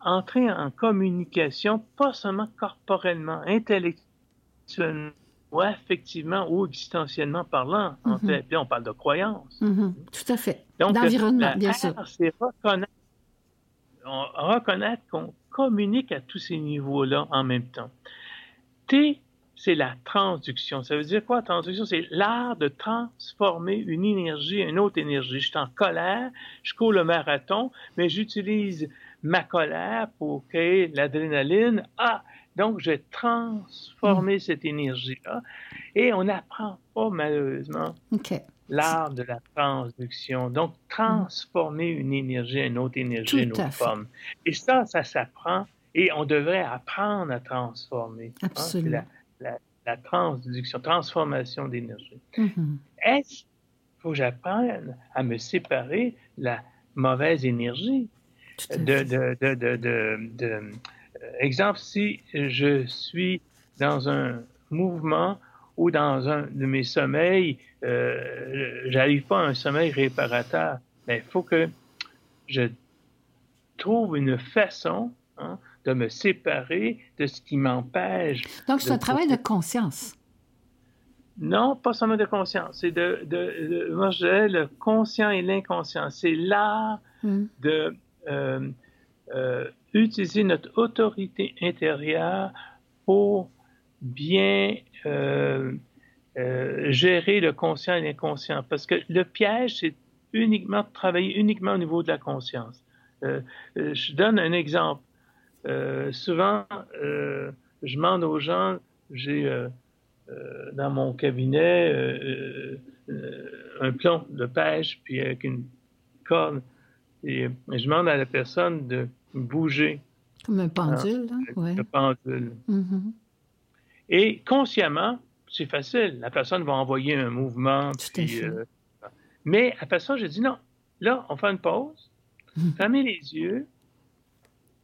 entrer en communication, pas seulement corporellement, intellectuellement, ou affectivement ou existentiellement parlant. En mm-hmm. fait, on parle de croyance. Mm-hmm. Tout à fait. D'environnement, bien sûr. C'est reconnaître, reconnaître qu'on communique à tous ces niveaux-là en même temps. T, c'est la transduction. Ça veut dire quoi, transduction? C'est l'art de transformer une énergie en une autre énergie. Je suis en colère, je cours le marathon, mais j'utilise ma colère pour créer l'adrénaline. Ah, donc, j'ai transformé mm. cette énergie-là. Et on n'apprend pas, malheureusement, l'art de la transduction. Donc, transformer une énergie en une autre énergie, en une autre forme. Et ça, ça s'apprend et on devrait apprendre à transformer. Hein, Absolument. la, transduction, transformation d'énergie. Mm-hmm. Est-ce qu'il faut que j'apprenne à me séparer de la mauvaise énergie? De, de, de, de, euh, exemple, si je suis dans un mouvement ou dans un de mes sommeils, euh, j'arrive pas à un sommeil réparateur, mais il faut que je trouve une façon hein, de me séparer de ce qui m'empêche. Donc, c'est un travail de conscience. Non, pas seulement de conscience. C'est de, de, moi, je dirais le conscient et l'inconscient. C'est l'art hmm. de utiliser notre autorité intérieure pour bien euh, gérer le conscient et l'inconscient. Parce que le piège, c'est uniquement travailler uniquement au niveau de la conscience. je donne un exemple. Euh, souvent, euh, je demande aux gens, j'ai euh, dans mon cabinet un plomb de pêche, puis avec une corde, et je demande à la personne de bouger. Comme un pendule, hein? ouais. Un pendule. Mm-hmm. Et consciemment, c'est facile. La personne va envoyer un mouvement. Puis, mais après ça, j'ai dit non. Là, on fait une pause. Mm. Fermez les yeux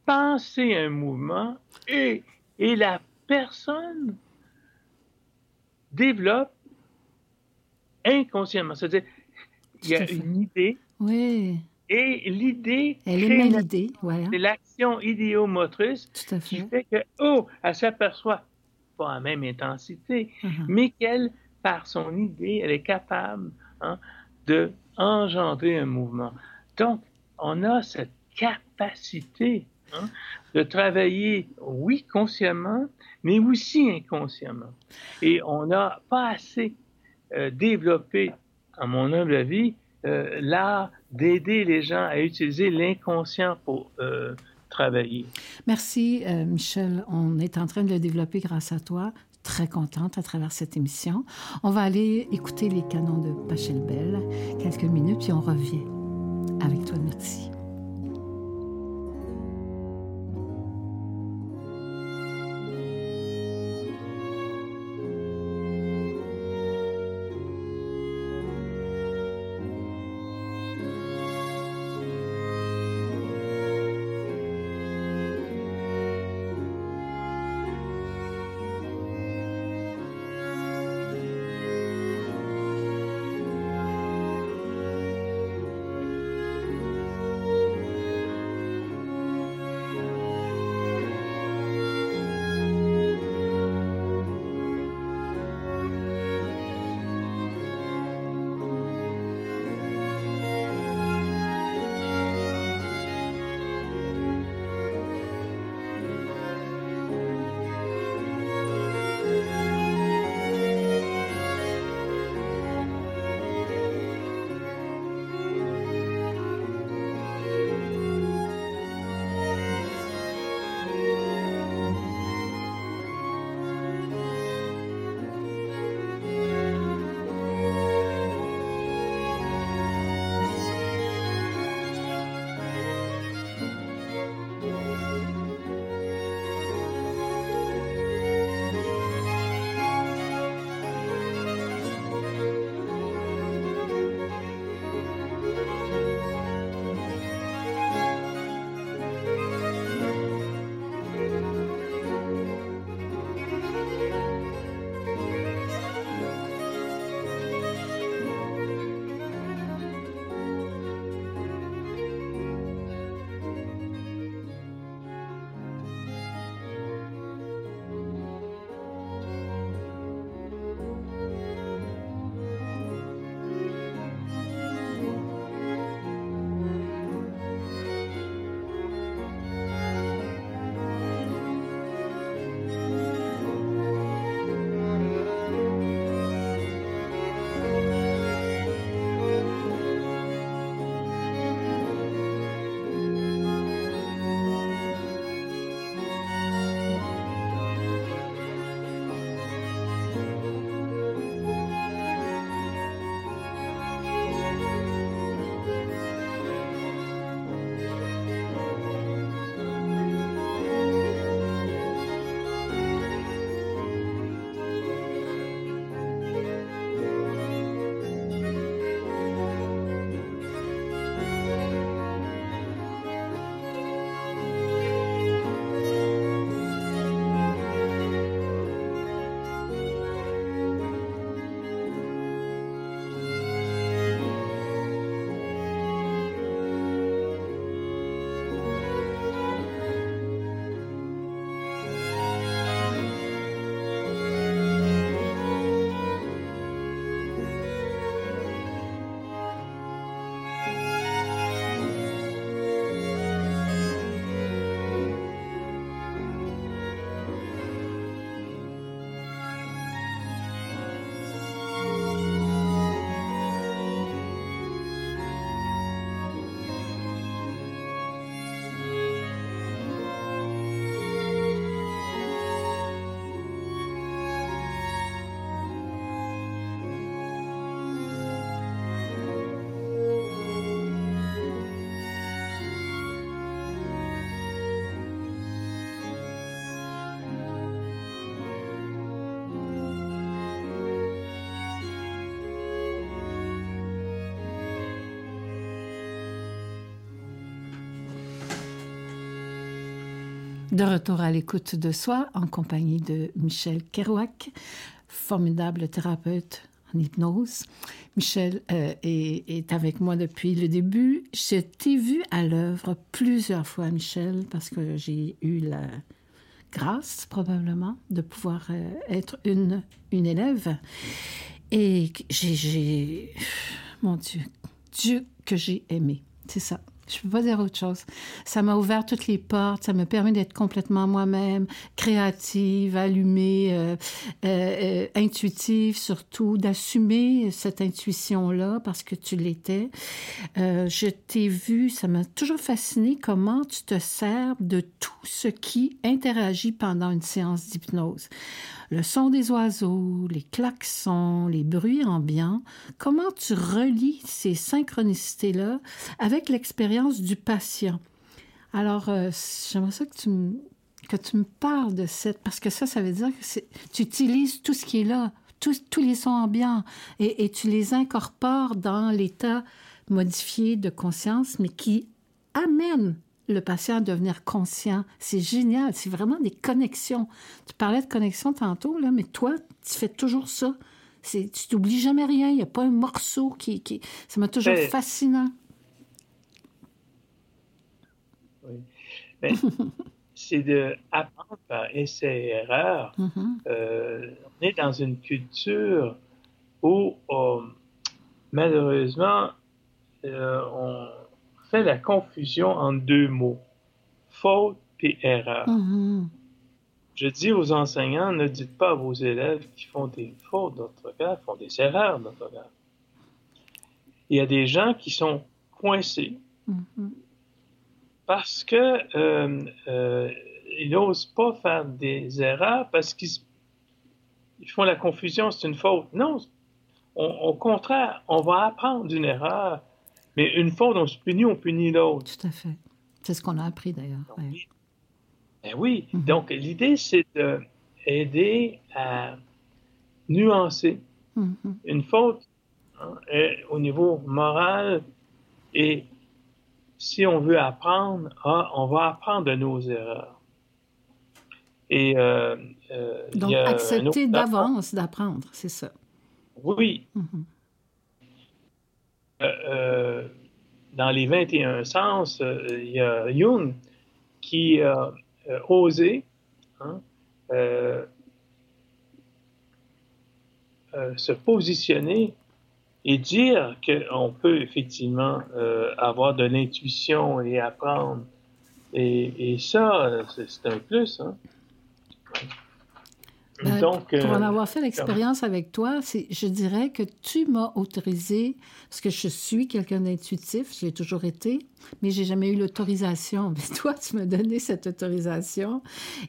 penser un mouvement et, et la personne développe inconsciemment. C'est-à-dire, il y a une idée. Oui. Et l'idée. C'est l'action idéomotrice qui fait que, oh, elle s'aperçoit pas à la même intensité, uh-huh. mais qu'elle, par son idée, elle est capable hein, de engendrer un mouvement. Donc, on a cette capacité Hein, de travailler, oui, consciemment, mais aussi inconsciemment. Et on n'a pas assez euh, développé, à mon humble avis, euh, l'art d'aider les gens à utiliser l'inconscient pour euh, travailler. Merci, Michel. On est en train de le développer grâce à toi. Très contente à travers cette émission. On va aller écouter les canons de Pachelbel quelques minutes, puis on revient avec toi. Merci. De retour à l'écoute de soi en compagnie de Michel Kerouac, formidable thérapeute en hypnose. Michel euh, est, avec moi depuis le début. Je t'ai vu à l'œuvre plusieurs fois, Michel, parce que j'ai eu la grâce, probablement, de pouvoir euh, être une, une élève. Et j'ai... Mon Dieu, Dieu que j'ai aimé. C'est ça. Je peux pas dire autre chose. Ça m'a ouvert toutes les portes, ça m'a permis d'être complètement moi-même, créative, allumée, euh, euh, euh, intuitive surtout, d'assumer cette intuition-là parce que tu l'étais. je t'ai vu, ça m'a toujours fasciné comment tu te sers de tout ce qui interagit pendant une séance d'hypnose le son des oiseaux, les klaxons, les bruits ambiants, comment tu relis ces synchronicités-là avec l'expérience du patient. Alors, euh, j'aimerais ça que tu, me, que tu me parles de cette... Parce que ça, ça veut dire que tu utilises tout ce qui est là, tous, tous les sons ambiants, et, et tu les incorpores dans l'état modifié de conscience, mais qui amène le patient à devenir conscient. C'est génial. C'est vraiment des connexions. Tu parlais de connexion tantôt, là, mais toi, tu fais toujours ça. Tu t'oublies jamais rien. Il n'y a pas un morceau qui. qui... Ça m'a toujours fascinant. Oui. Ben, c'est d'apprendre par essai-erreur. Mm-hmm. Euh, on est dans une culture où, euh, malheureusement, euh, on fait la confusion en deux mots, faute et erreur. Mm-hmm. Je dis aux enseignants, ne dites pas à vos élèves qui font des fautes d'orthographe, font des erreurs d'orthographe. Il y a des gens qui sont coincés mm-hmm. Parce que euh, euh, ils n'osent pas faire des erreurs parce qu'ils font la confusion, c'est une faute. Non, au contraire, on va apprendre d'une erreur mais une fois on se punit, on punit l'autre. Tout à fait. C'est ce qu'on a appris d'ailleurs. Oui. Ben oui. Mhm. Donc, l'idée, c'est d'aider à nuancer mhm. une faute hein, au niveau moral et si on veut apprendre, ah, on va apprendre de nos erreurs. Et, euh, euh, Donc, accepter d'avance d'apprendre, c'est ça. Oui. Mhm. Euh, euh, dans les 21 sens, il y a Jung qui a osé hein, se positionner et dire qu'on peut effectivement avoir de l'intuition et apprendre. Et, ça, c'est un plus. Hein. Ben, Donc, pour en euh, avoir fait l'expérience avec toi, je dirais que tu m'as autorisé, parce que je suis quelqu'un d'intuitif, j'ai toujours été, mais j'ai jamais eu l'autorisation. Mais toi, tu m'as donné cette autorisation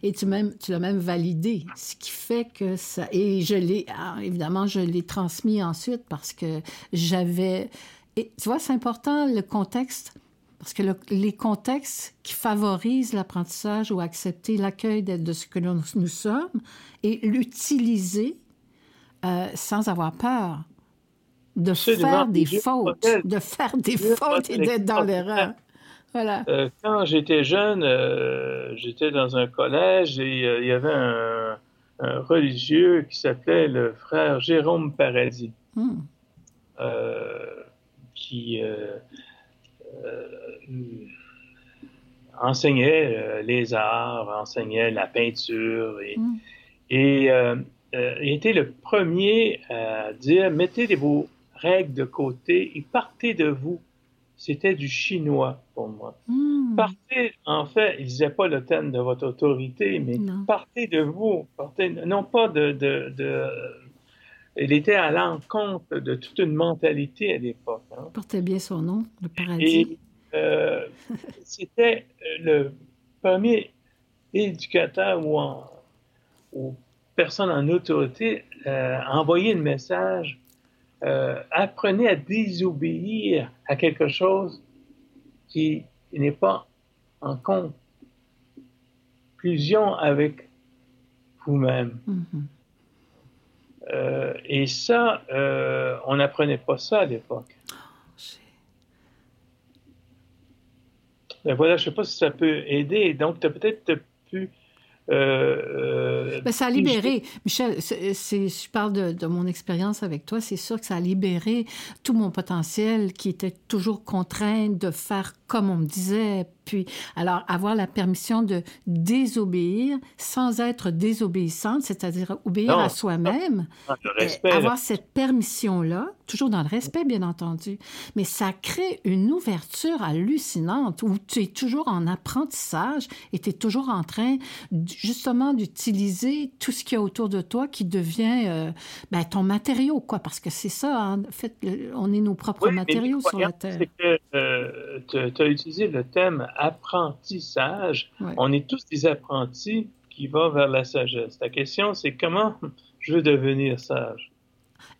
et tu, même, tu l'as même validé, ce qui fait que ça... Et je l'ai, ah, évidemment, je l'ai transmis ensuite parce que j'avais... Et tu vois, c'est important le contexte parce que les contextes qui favorisent l'apprentissage ou accepter l'accueil de, ce que nous, sommes et l'utiliser euh, sans avoir peur de faire des fautes, de faire des fautes et d'être dans l'erreur. Voilà. Euh, quand j'étais jeune, euh, j'étais dans un collège et il y avait un, religieux qui s'appelait le frère Jérôme Paradis, hmm. qui enseignait euh, les arts, enseignait la peinture et, mm. et euh, il était le premier à dire mettez vos règles de côté et partez de vous. C'était du chinois pour moi. Mm. Partez, en fait, il disait pas le thème de votre autorité, mais partez de vous, partez, non pas de, de, de il était à l'encontre de toute une mentalité à l'époque. Hein. Portait bien son nom, le paradis. Euh, c'était le premier éducateur ou, en, ou personne en autorité euh, à envoyer le message euh, apprenez à désobéir à quelque chose qui, n'est pas en conclusion avec vous-même. Mm-hmm. Euh, et ça, euh, on n'apprenait pas ça à l'époque. Ben voilà, je ne sais pas si ça peut aider. Donc, tu as peut-être pu euh, ben, ça a libéré, Michel, c'est, je parle de, de mon expérience avec toi, c'est sûr que ça a libéré tout mon potentiel qui était toujours contraint de faire comme on me disait, puis, alors, avoir la permission de désobéir sans être désobéissante, c'est-à-dire obéir à soi-même, avoir cette permission-là, toujours dans le respect, bien entendu, mais ça crée une ouverture hallucinante où tu es toujours en apprentissage et tu es toujours en train, justement, d'utiliser tout ce qu'il y a autour de toi qui devient euh, ben, ton matériau, quoi, parce que c'est ça, hein, en fait, on est nos propres matériaux sur la Terre. Que, euh, tu as utilisé le thème apprentissage. On est tous des apprentis qui vont vers la sagesse. La question, c'est comment je veux devenir sage?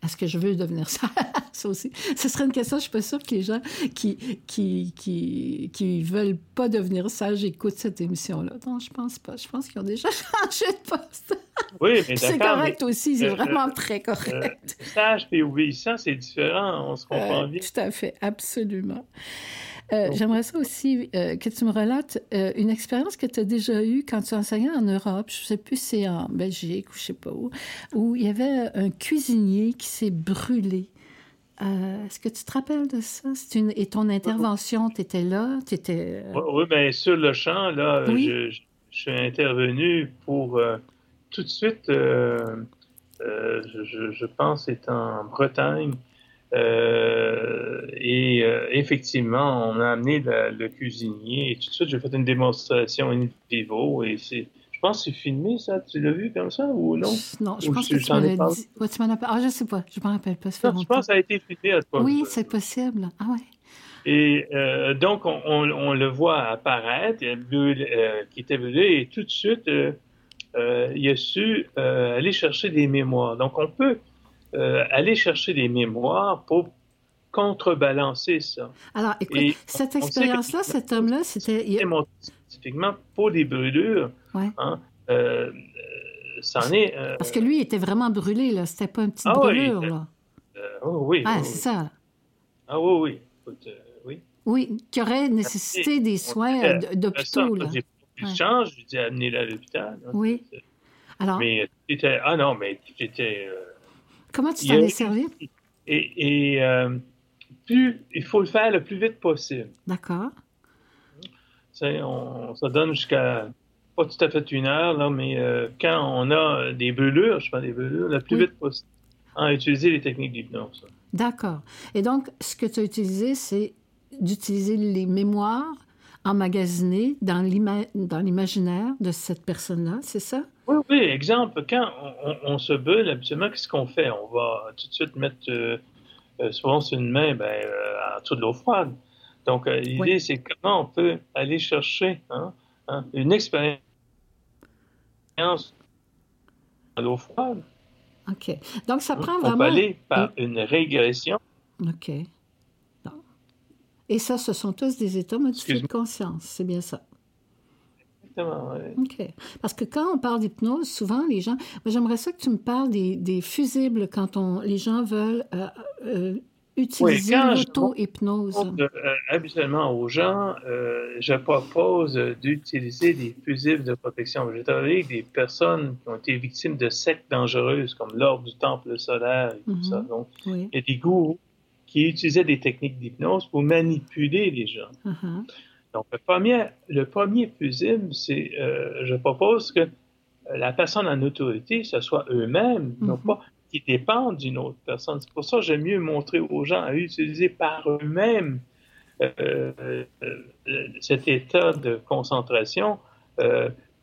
Est-ce que je veux devenir sage? Ça aussi? Ce serait une question, je suis pas sûre que les gens qui qui, qui, qui veulent pas devenir sages écoutent cette émission-là. Non, je pense pas. Je pense qu'ils ont déjà changé de poste. Oui, mais C'est correct aussi, c'est euh, vraiment euh, très correct. Euh, sage et obéissant, c'est différent, on se comprend bien. Tout à fait, absolument. Euh, j'aimerais ça aussi euh, que tu me relates euh, une expérience que tu as déjà eue quand tu enseignais en Europe. Je ne sais plus si c'est en Belgique ou je ne sais pas où, où il y avait un cuisinier qui s'est brûlé. Est-ce que tu te rappelles de ça? Une... Et ton intervention, tu étais là? Étais, Oui, bien, sur le champ, là, je, suis intervenu pour tout de suite, je, je, pense, c'est en Bretagne. Euh, et euh, effectivement, on a amené le cuisinier et tout de suite, j'ai fait une démonstration in vivo et c'est, je pense que c'est filmé ça. Tu l'as vu comme ça ou non? Non, je pense que tu m'en as dit. tu m'en as... Ah, je sais pas, je m'en rappelle pas. Non, je pense que ça a été filmé à toi. Oui, c'est possible. Ah ouais. Et euh, donc, on, on, le voit apparaître, qui était venu, et tout de suite, il a su aller chercher des mémoires. Donc, on peut euh, aller chercher des mémoires pour contrebalancer ça. Alors, écoute, cette expérience-là, cet homme-là, c'était... Spécifiquement pour des brûlures, ouais. hein, euh, ça en est... Euh, Parce que lui, il était vraiment brûlé, là. C'était pas une petite ah, brûlure, oui, là. oh, oui. Ah, c'est ça. Ah oui, oui. oui. Oui, qui aurait nécessité des soins d'hôpitaux, là. J'ai change, je lui ai amené à l'hôpital. Oui. Alors... Mais. Ah non, mais j'étais... Comment tu t'en es servi? Et, euh, plus, il faut le faire le plus vite possible. D'accord. On, ça donne jusqu'à pas tout à fait une heure, là, mais euh, quand on a des brûlures, je parle des brûlures, le plus vite possible, en utiliser les techniques d'hypnose. D'accord. Et donc, ce que tu as utilisé, c'est d'utiliser les mémoires emmagasinées dans l'imaginaire de cette personne-là, c'est ça? Oui, oui. Exemple, quand on, se brûle, habituellement, qu'est-ce qu'on fait? On va tout de suite mettre, euh, euh, souvent sur une main, ben, euh, en dessous de l'eau froide. Donc, l'idée, c'est comment on peut aller chercher hein, hein, une expérience à l'eau froide. OK. Donc, ça prend vraiment... On peut aller par une régression. OK. Et ça, ce sont tous des états modifiés de conscience. C'est bien ça. OK. Parce que quand on parle d'hypnose, souvent, les gens... Moi, j'aimerais ça que tu me parles des, des fusibles quand on, les gens veulent euh, euh, utiliser l'auto-hypnose. Euh, habituellement aux gens, je propose d'utiliser des fusibles de protection. J'ai travaillé avec des personnes qui ont été victimes de sectes dangereuses, comme l'ordre du temple solaire et tout ça. Mm-hmm. Donc, il y a des gourous qui utilisaient des techniques d'hypnose pour manipuler les gens. Uh-huh. Donc, le premier, le premier fusible, c'est, euh, je propose que la personne en autorité, ce soit eux-mêmes, non mhm. pas qui dépendent d'une autre personne. C'est pour ça que j'aime mieux montrer aux gens à utiliser par eux-mêmes euh, euh, cet état de concentration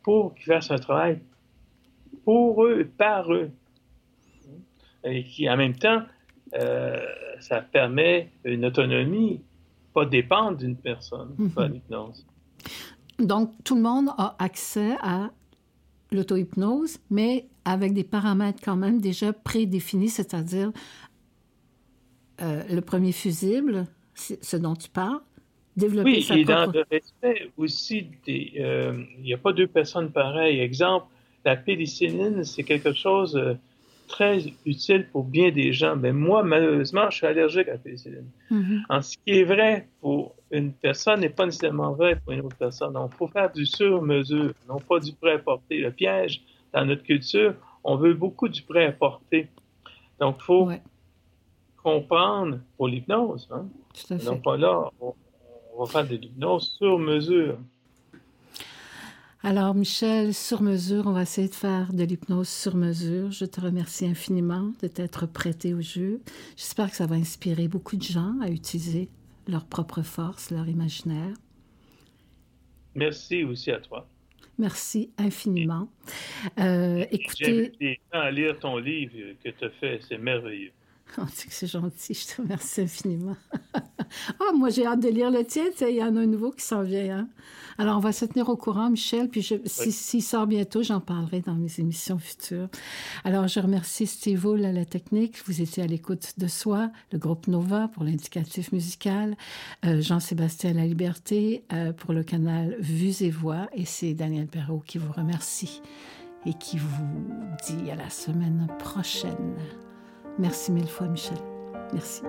pour qu'ils fassent un travail pour eux, par eux. Et qui, en même temps, ça permet une autonomie pas dépendre d'une personne, pas l'hypnose. Donc, tout le monde a accès à l'auto-hypnose, mais avec des paramètres quand même déjà prédéfinis, c'est-à-dire euh, le premier fusible, ce dont tu parles, développer oui, et dans le respect aussi, euh, il n'y a pas deux personnes pareilles. Exemple, la pénicilline, c'est quelque chose, euh, très utile pour bien des gens. Mais moi, malheureusement, je suis allergique à la pénicilline. En ce qui est vrai pour une personne n'est pas nécessairement vrai pour une autre personne. Donc, il faut faire du sur-mesure, non pas du prêt à porter. Le piège dans notre culture, on veut beaucoup du prêt à porter. Donc, il faut comprendre pour l'hypnose. Hein? Donc, là, on, on va faire de l'hypnose sur mesure. Alors, Michel, sur mesure, on va essayer de faire de l'hypnose sur mesure. Je te remercie infiniment de t'être prêté au jeu. J'espère que ça va inspirer beaucoup de gens à utiliser leur propre force, leur imaginaire. Merci aussi à toi. Merci infiniment. Euh, écoutez. J'invite à lire ton livre que tu as fait, c'est merveilleux. Oh, que c'est gentil, je te remercie infiniment. oh, moi, j'ai hâte de lire le tien. Il y en a un nouveau qui s'en vient. Hein? Alors, on va se tenir au courant, Michel. Puis, s'il si, sort bientôt, j'en parlerai dans mes émissions futures. Alors, je remercie Steve Hull à la technique. Vous étiez à l'écoute de soi, le groupe Nova pour l'indicatif musical, euh, Jean-Sébastien La Liberté euh, pour le canal Vues et Voix. Et c'est Daniel Perrault qui vous remercie et qui vous dit à la semaine prochaine. Merci mille fois, Michel. Merci.